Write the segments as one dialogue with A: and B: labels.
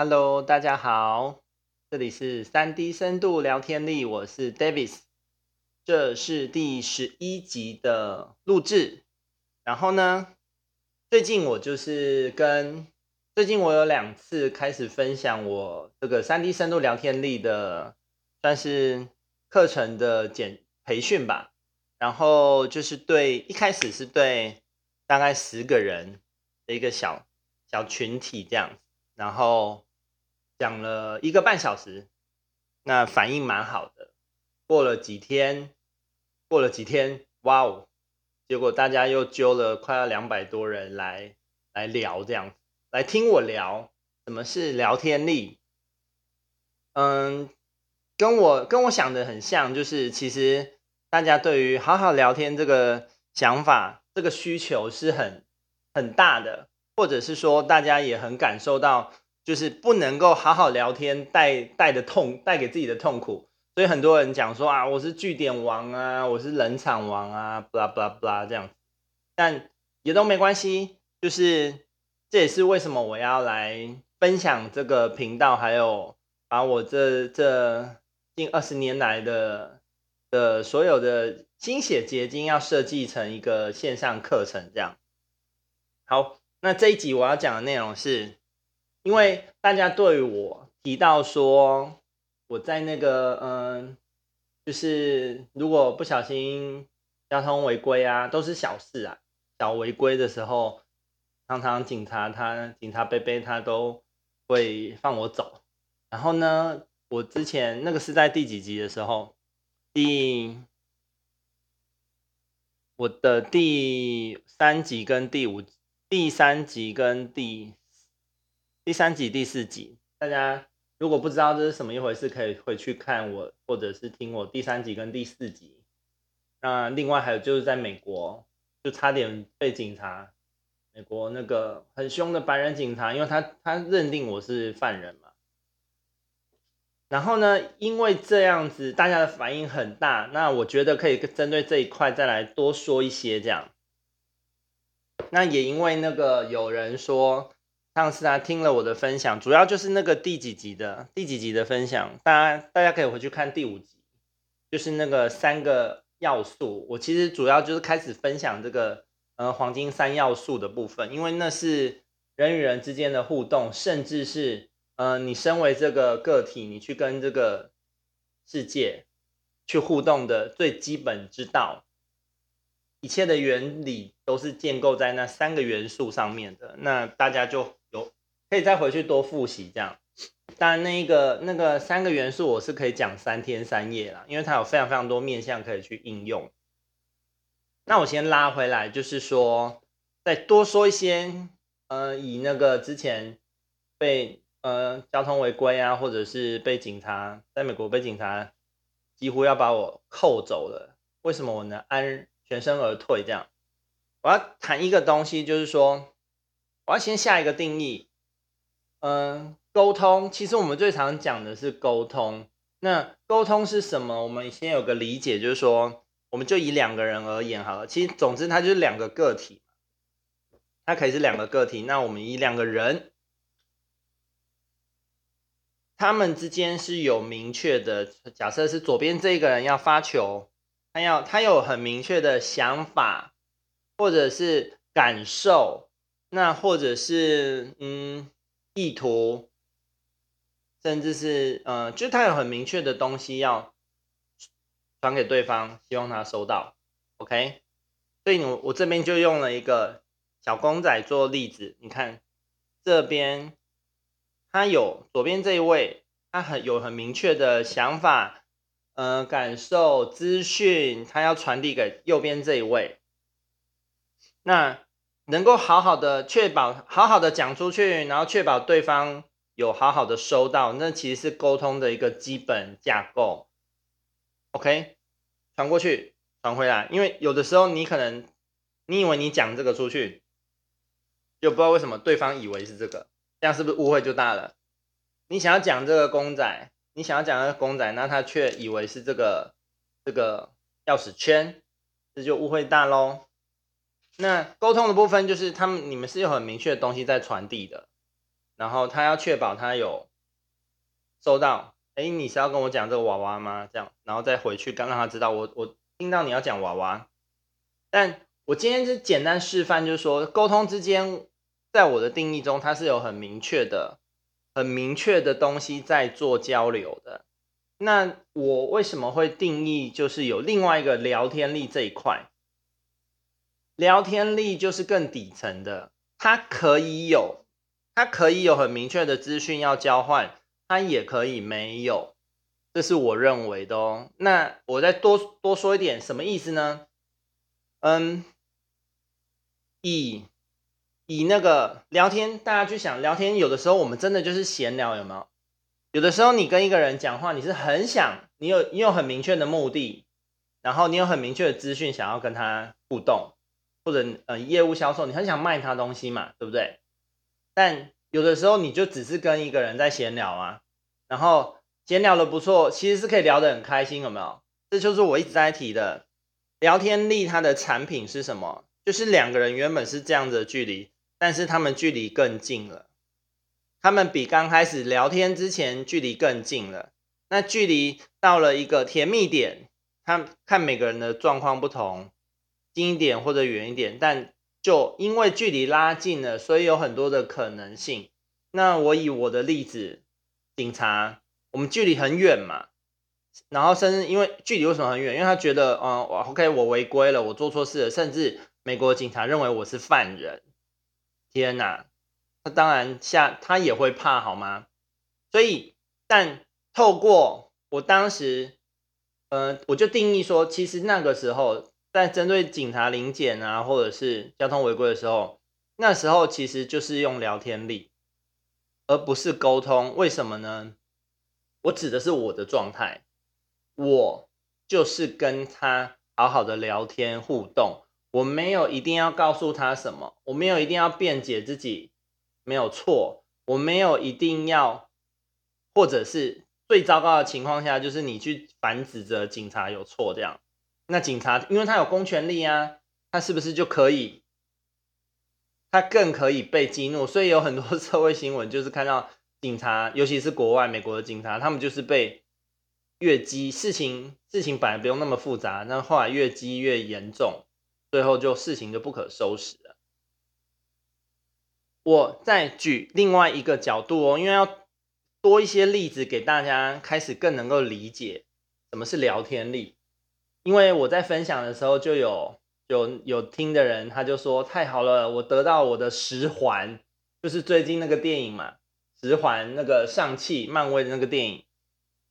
A: Hello，大家好，这里是三 D 深度聊天力，我是 Davis，这是第十一集的录制。然后呢，最近我就是跟最近我有两次开始分享我这个三 D 深度聊天力的算是课程的简培训吧。然后就是对一开始是对大概十个人的一个小小群体这样，然后。讲了一个半小时，那反应蛮好的。过了几天，过了几天，哇哦！结果大家又揪了快要两百多人来来聊，这样来听我聊什么是聊天力。嗯，跟我跟我想的很像，就是其实大家对于好好聊天这个想法、这个需求是很很大的，或者是说大家也很感受到。就是不能够好好聊天，带带的痛，带给自己的痛苦，所以很多人讲说啊，我是据点王啊，我是冷场王啊，blah blah blah 这样，但也都没关系，就是这也是为什么我要来分享这个频道，还有把我这这近二十年来的的所有的心血结晶，要设计成一个线上课程这样。好，那这一集我要讲的内容是。因为大家对我提到说，我在那个嗯，就是如果不小心交通违规啊，都是小事啊，小违规的时候，常常警察他警察伯伯他都会放我走。然后呢，我之前那个是在第几集的时候，第我的第三集跟第五，第三集跟第。第三集、第四集，大家如果不知道这是什么一回事，可以回去看我，或者是听我第三集跟第四集。那另外还有就是在美国，就差点被警察，美国那个很凶的白人警察，因为他他认定我是犯人嘛。然后呢，因为这样子大家的反应很大，那我觉得可以针对这一块再来多说一些这样。那也因为那个有人说。上次啊，听了我的分享，主要就是那个第几集的第几集的分享，大家大家可以回去看第五集，就是那个三个要素。我其实主要就是开始分享这个呃黄金三要素的部分，因为那是人与人之间的互动，甚至是呃你身为这个个体，你去跟这个世界去互动的最基本之道。一切的原理都是建构在那三个元素上面的，那大家就可以再回去多复习这样。当然，那一个那个三个元素我是可以讲三天三夜啦，因为它有非常非常多面向可以去应用。那我先拉回来，就是说再多说一些，呃，以那个之前被呃交通违规啊，或者是被警察在美国被警察几乎要把我扣走了，为什么我能安？全身而退，这样。我要谈一个东西，就是说，我要先下一个定义。嗯，沟通，其实我们最常讲的是沟通。那沟通是什么？我们先有个理解，就是说，我们就以两个人而言好了。其实，总之，它就是两个个体，它可以是两个个体。那我们以两个人，他们之间是有明确的，假设是左边这个人要发球。他要他有很明确的想法，或者是感受，那或者是嗯意图，甚至是呃，就他有很明确的东西要传给对方，希望他收到。OK，所以我我这边就用了一个小公仔做例子，你看这边他有左边这一位，他很有很明确的想法。呃，感受资讯，他要传递给右边这一位，那能够好好的确保，好好的讲出去，然后确保对方有好好的收到，那其实是沟通的一个基本架构。OK，传过去，传回来，因为有的时候你可能，你以为你讲这个出去，就不知道为什么对方以为是这个，这样是不是误会就大了？你想要讲这个公仔。你想要讲那个公仔，那他却以为是这个这个钥匙圈，这就误会大喽。那沟通的部分就是他们你们是有很明确的东西在传递的。然后他要确保他有收到。哎，你是要跟我讲这个娃娃吗？这样，然后再回去，刚让他知道我我听到你要讲娃娃。但我今天是简单示范，就是说沟通之间，在我的定义中，它是有很明确的、很明确的东西在做交流的。那我为什么会定义就是有另外一个聊天力这一块？聊天力就是更底层的，它可以有，它可以有很明确的资讯要交换。他也可以没有，这是我认为的哦。那我再多多说一点，什么意思呢？嗯，以以那个聊天，大家去想聊天，有的时候我们真的就是闲聊，有没有？有的时候你跟一个人讲话，你是很想，你有你有很明确的目的，然后你有很明确的资讯想要跟他互动，或者呃业务销售，你很想卖他东西嘛，对不对？但有的时候你就只是跟一个人在闲聊啊，然后闲聊的不错，其实是可以聊得很开心，有没有？这就是我一直在提的聊天力，它的产品是什么？就是两个人原本是这样子的距离，但是他们距离更近了，他们比刚开始聊天之前距离更近了。那距离到了一个甜蜜点，他看每个人的状况不同，近一点或者远一点，但。就因为距离拉近了，所以有很多的可能性。那我以我的例子，警察，我们距离很远嘛，然后甚至因为距离为什么很远？因为他觉得，嗯我，OK，我违规了，我做错事了，甚至美国警察认为我是犯人。天哪，他当然下他也会怕，好吗？所以，但透过我当时，呃，我就定义说，其实那个时候。在针对警察临检啊，或者是交通违规的时候，那时候其实就是用聊天力，而不是沟通。为什么呢？我指的是我的状态，我就是跟他好好的聊天互动，我没有一定要告诉他什么，我没有一定要辩解自己没有错，我没有一定要，或者是最糟糕的情况下，就是你去反指责警察有错这样。那警察，因为他有公权力啊，他是不是就可以？他更可以被激怒，所以有很多 社会新闻就是看到警察，尤其是国外美国的警察，他们就是被越激，事情事情本来不用那么复杂，但后来越激越严重，最后就事情就不可收拾了。我再举另外一个角度哦，因为要多一些例子给大家，开始更能够理解什么是聊天力。因为我在分享的时候就有有有听的人，他就说太好了，我得到我的十环，就是最近那个电影嘛，十环那个上汽漫威的那个电影，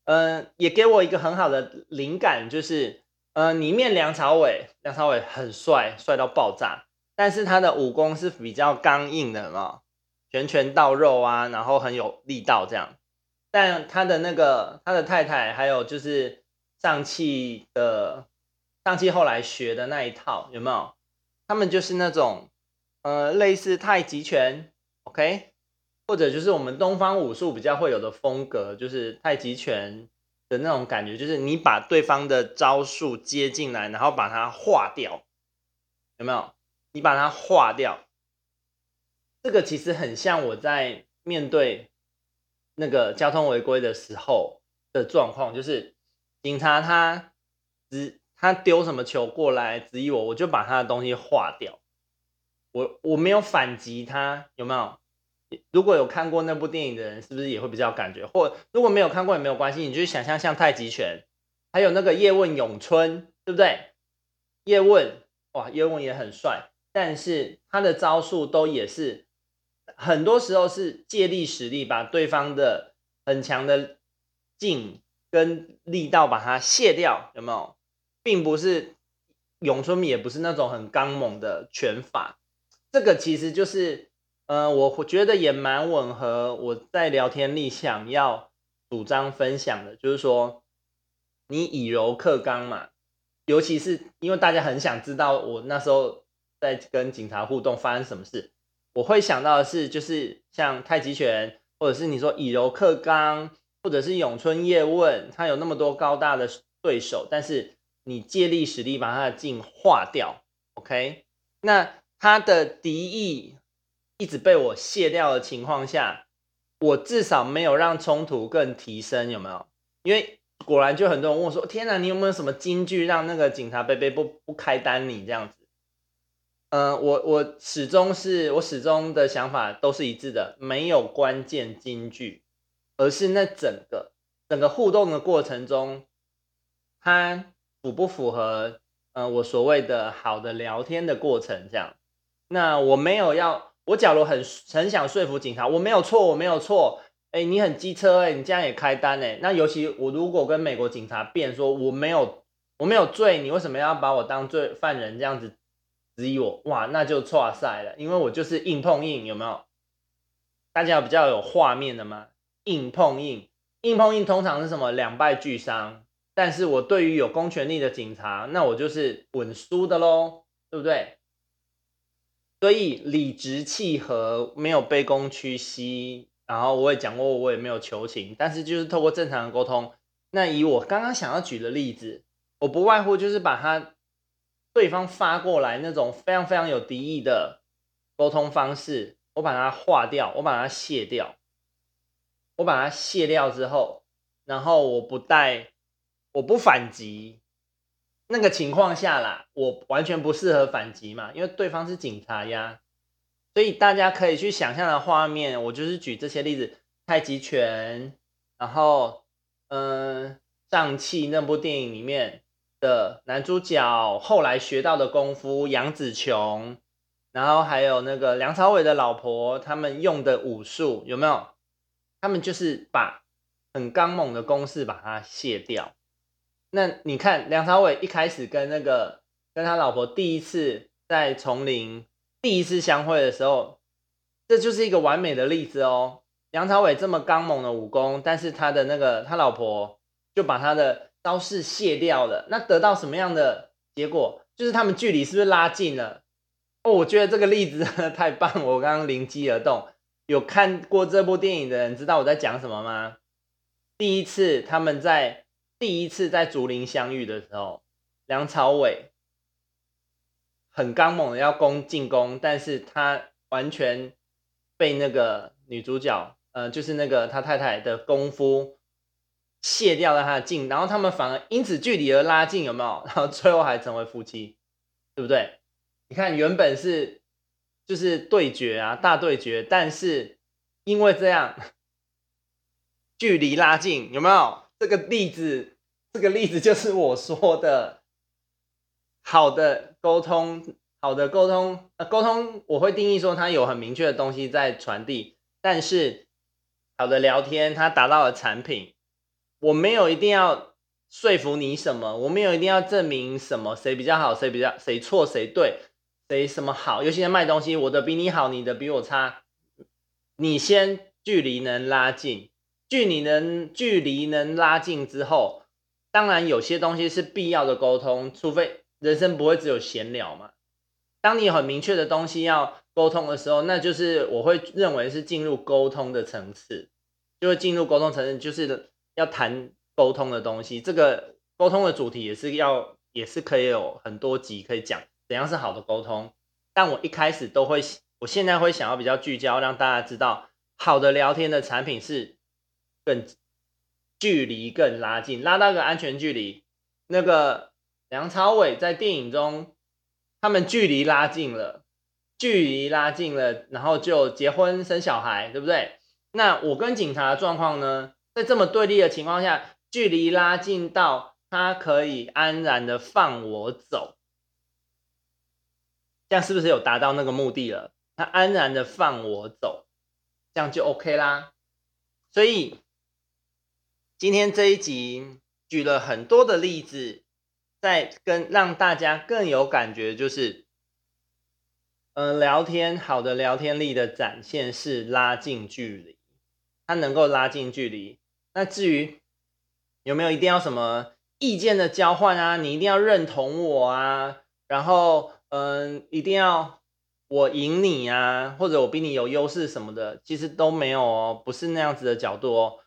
A: 嗯、呃，也给我一个很好的灵感，就是呃，里面梁朝伟，梁朝伟很帅，帅到爆炸，但是他的武功是比较刚硬的嘛，拳拳到肉啊，然后很有力道这样，但他的那个他的太太还有就是。上汽的上汽后来学的那一套有没有？他们就是那种呃类似太极拳，OK，或者就是我们东方武术比较会有的风格，就是太极拳的那种感觉，就是你把对方的招数接进来，然后把它化掉，有没有？你把它化掉，这个其实很像我在面对那个交通违规的时候的状况，就是。警察他只他丢什么球过来质疑我，我就把他的东西划掉。我我没有反击他，有没有？如果有看过那部电影的人，是不是也会比较感觉？或如果没有看过也没有关系，你就想象像太极拳，还有那个叶问咏春，对不对？叶问哇，叶问也很帅，但是他的招数都也是很多时候是借力使力，把对方的很强的劲。跟力道把它卸掉，有没有？并不是咏春，也不是那种很刚猛的拳法。这个其实就是，呃，我觉得也蛮吻合我在聊天里想要主张分享的，就是说，你以柔克刚嘛。尤其是因为大家很想知道我那时候在跟警察互动发生什么事，我会想到的是，就是像太极拳，或者是你说以柔克刚。或者是咏春叶问，他有那么多高大的对手，但是你借力使力把他的劲化掉，OK？那他的敌意一直被我卸掉的情况下，我至少没有让冲突更提升，有没有？因为果然就很多人问我说：“天哪，你有没有什么金句让那个警察伯伯不不开单你这样子？”嗯、我我始终是我始终的想法都是一致的，没有关键金句，而是那整个整个互动的过程中，它符不符合呃我所谓的好的聊天的过程这样。那我没有要，我假如很很想说服警察，我没有错，我没有错，哎，你很机车哎，你这样也开单哎，那尤其我如果跟美国警察辩说我没有我没有罪，你为什么要把我当罪犯人这样子？质疑我哇，那就错赛了，因为我就是硬碰硬，有没有？大家有比较有画面的吗？硬碰硬，硬碰硬通常是什么？两败俱伤。但是我对于有公权力的警察，那我就是稳输的喽，对不对？所以理直气和，没有卑躬屈膝，然后我也讲过，我也没有求情，但是就是透过正常的沟通。那以我刚刚想要举的例子，我不外乎就是把他。对方发过来那种非常非常有敌意的沟通方式，我把它化掉，我把它卸掉，我把它卸掉之后，然后我不带，我不反击，那个情况下啦，我完全不适合反击嘛，因为对方是警察呀，所以大家可以去想象的画面，我就是举这些例子，太极拳，然后嗯，上气那部电影里面。的男主角后来学到的功夫，杨紫琼，然后还有那个梁朝伟的老婆，他们用的武术有没有？他们就是把很刚猛的攻势把它卸掉。那你看梁朝伟一开始跟那个跟他老婆第一次在丛林第一次相会的时候，这就是一个完美的例子哦。梁朝伟这么刚猛的武功，但是他的那个他老婆就把他的。招式卸掉了，那得到什么样的结果？就是他们距离是不是拉近了？哦，我觉得这个例子太棒，我刚刚灵机而动。有看过这部电影的人知道我在讲什么吗？第一次他们在第一次在竹林相遇的时候，梁朝伟很刚猛的要攻进攻，但是他完全被那个女主角，呃，就是那个他太太的功夫。卸掉了他的劲，然后他们反而因此距离而拉近，有没有？然后最后还成为夫妻，对不对？你看，原本是就是对决啊，大对决，但是因为这样距离拉近，有没有？这个例子，这个例子就是我说的，好的沟通，好的沟通，呃，沟通我会定义说它有很明确的东西在传递，但是好的聊天，它达到了产品。我没有一定要说服你什么，我没有一定要证明什么，谁比较好，谁比较谁错谁对，谁什么好。尤其是卖东西，我的比你好，你的比我差。你先距离能拉近，距离能距离能拉近之后，当然有些东西是必要的沟通，除非人生不会只有闲聊嘛。当你有很明确的东西要沟通的时候，那就是我会认为是进入沟通的层次，就会进入沟通层次，就是。要谈沟通的东西，这个沟通的主题也是要，也是可以有很多集可以讲，怎样是好的沟通。但我一开始都会，我现在会想要比较聚焦，让大家知道，好的聊天的产品是更距离更拉近，拉到个安全距离。那个梁朝伟在电影中，他们距离拉近了，距离拉近了，然后就结婚生小孩，对不对？那我跟警察的状况呢？在这么对立的情况下，距离拉近到他可以安然的放我走，这样是不是有达到那个目的了？他安然的放我走，这样就 OK 啦。所以今天这一集举了很多的例子，在跟让大家更有感觉，就是，嗯、聊天好的聊天力的展现是拉近距离，它能够拉近距离。那至于有没有一定要什么意见的交换啊？你一定要认同我啊？然后嗯，一定要我赢你啊？或者我比你有优势什么的？其实都没有哦，不是那样子的角度哦。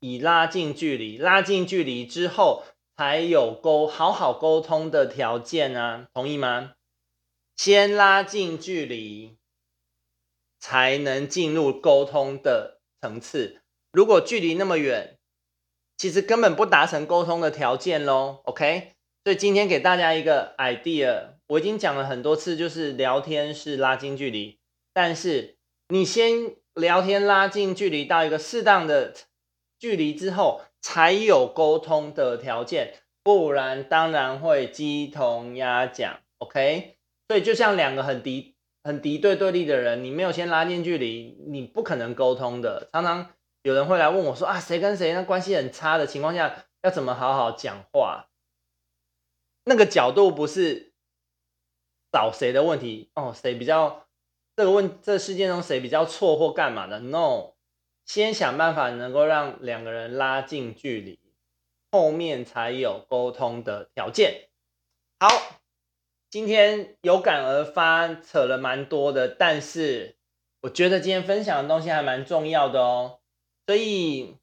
A: 以拉近距离，拉近距离之后才有沟好好沟通的条件啊，同意吗？先拉近距离，才能进入沟通的层次。如果距离那么远，其实根本不达成沟通的条件喽。OK，所以今天给大家一个 idea，我已经讲了很多次，就是聊天是拉近距离，但是你先聊天拉近距离到一个适当的距离之后，才有沟通的条件，不然当然会鸡同鸭讲。OK，所以就像两个很敌。很敌对对立的人，你没有先拉近距离，你不可能沟通的。常常有人会来问我说啊，谁跟谁那关系很差的情况下，要怎么好好讲话？那个角度不是找谁的问题哦，谁比较这个问这个世界中谁比较错或干嘛的？No，先想办法能够让两个人拉近距离，后面才有沟通的条件。好。今天有感而发，扯了蛮多的，但是我觉得今天分享的东西还蛮重要的哦。所以，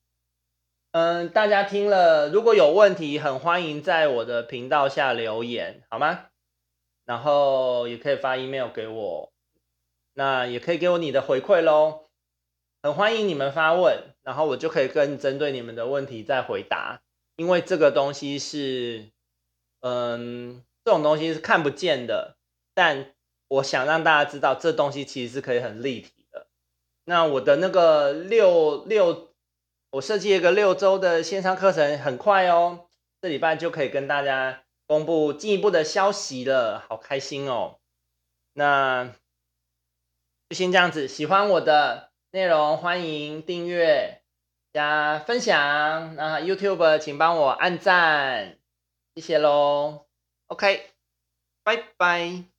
A: 嗯，大家听了，如果有问题，很欢迎在我的频道下留言，好吗？然后也可以发 email 给我，那也可以给我你的回馈喽。很欢迎你们发问，然后我就可以更针对你们的问题再回答，因为这个东西是，嗯。这种东西是看不见的，但我想让大家知道，这东西其实是可以很立体的。那我的那个六六，我设计一个六周的线上课程，很快哦，这礼拜就可以跟大家公布进一步的消息了，好开心哦。那就先这样子，喜欢我的内容，欢迎订阅加分享。那 YouTube 请帮我按赞，谢谢喽。OK，拜拜。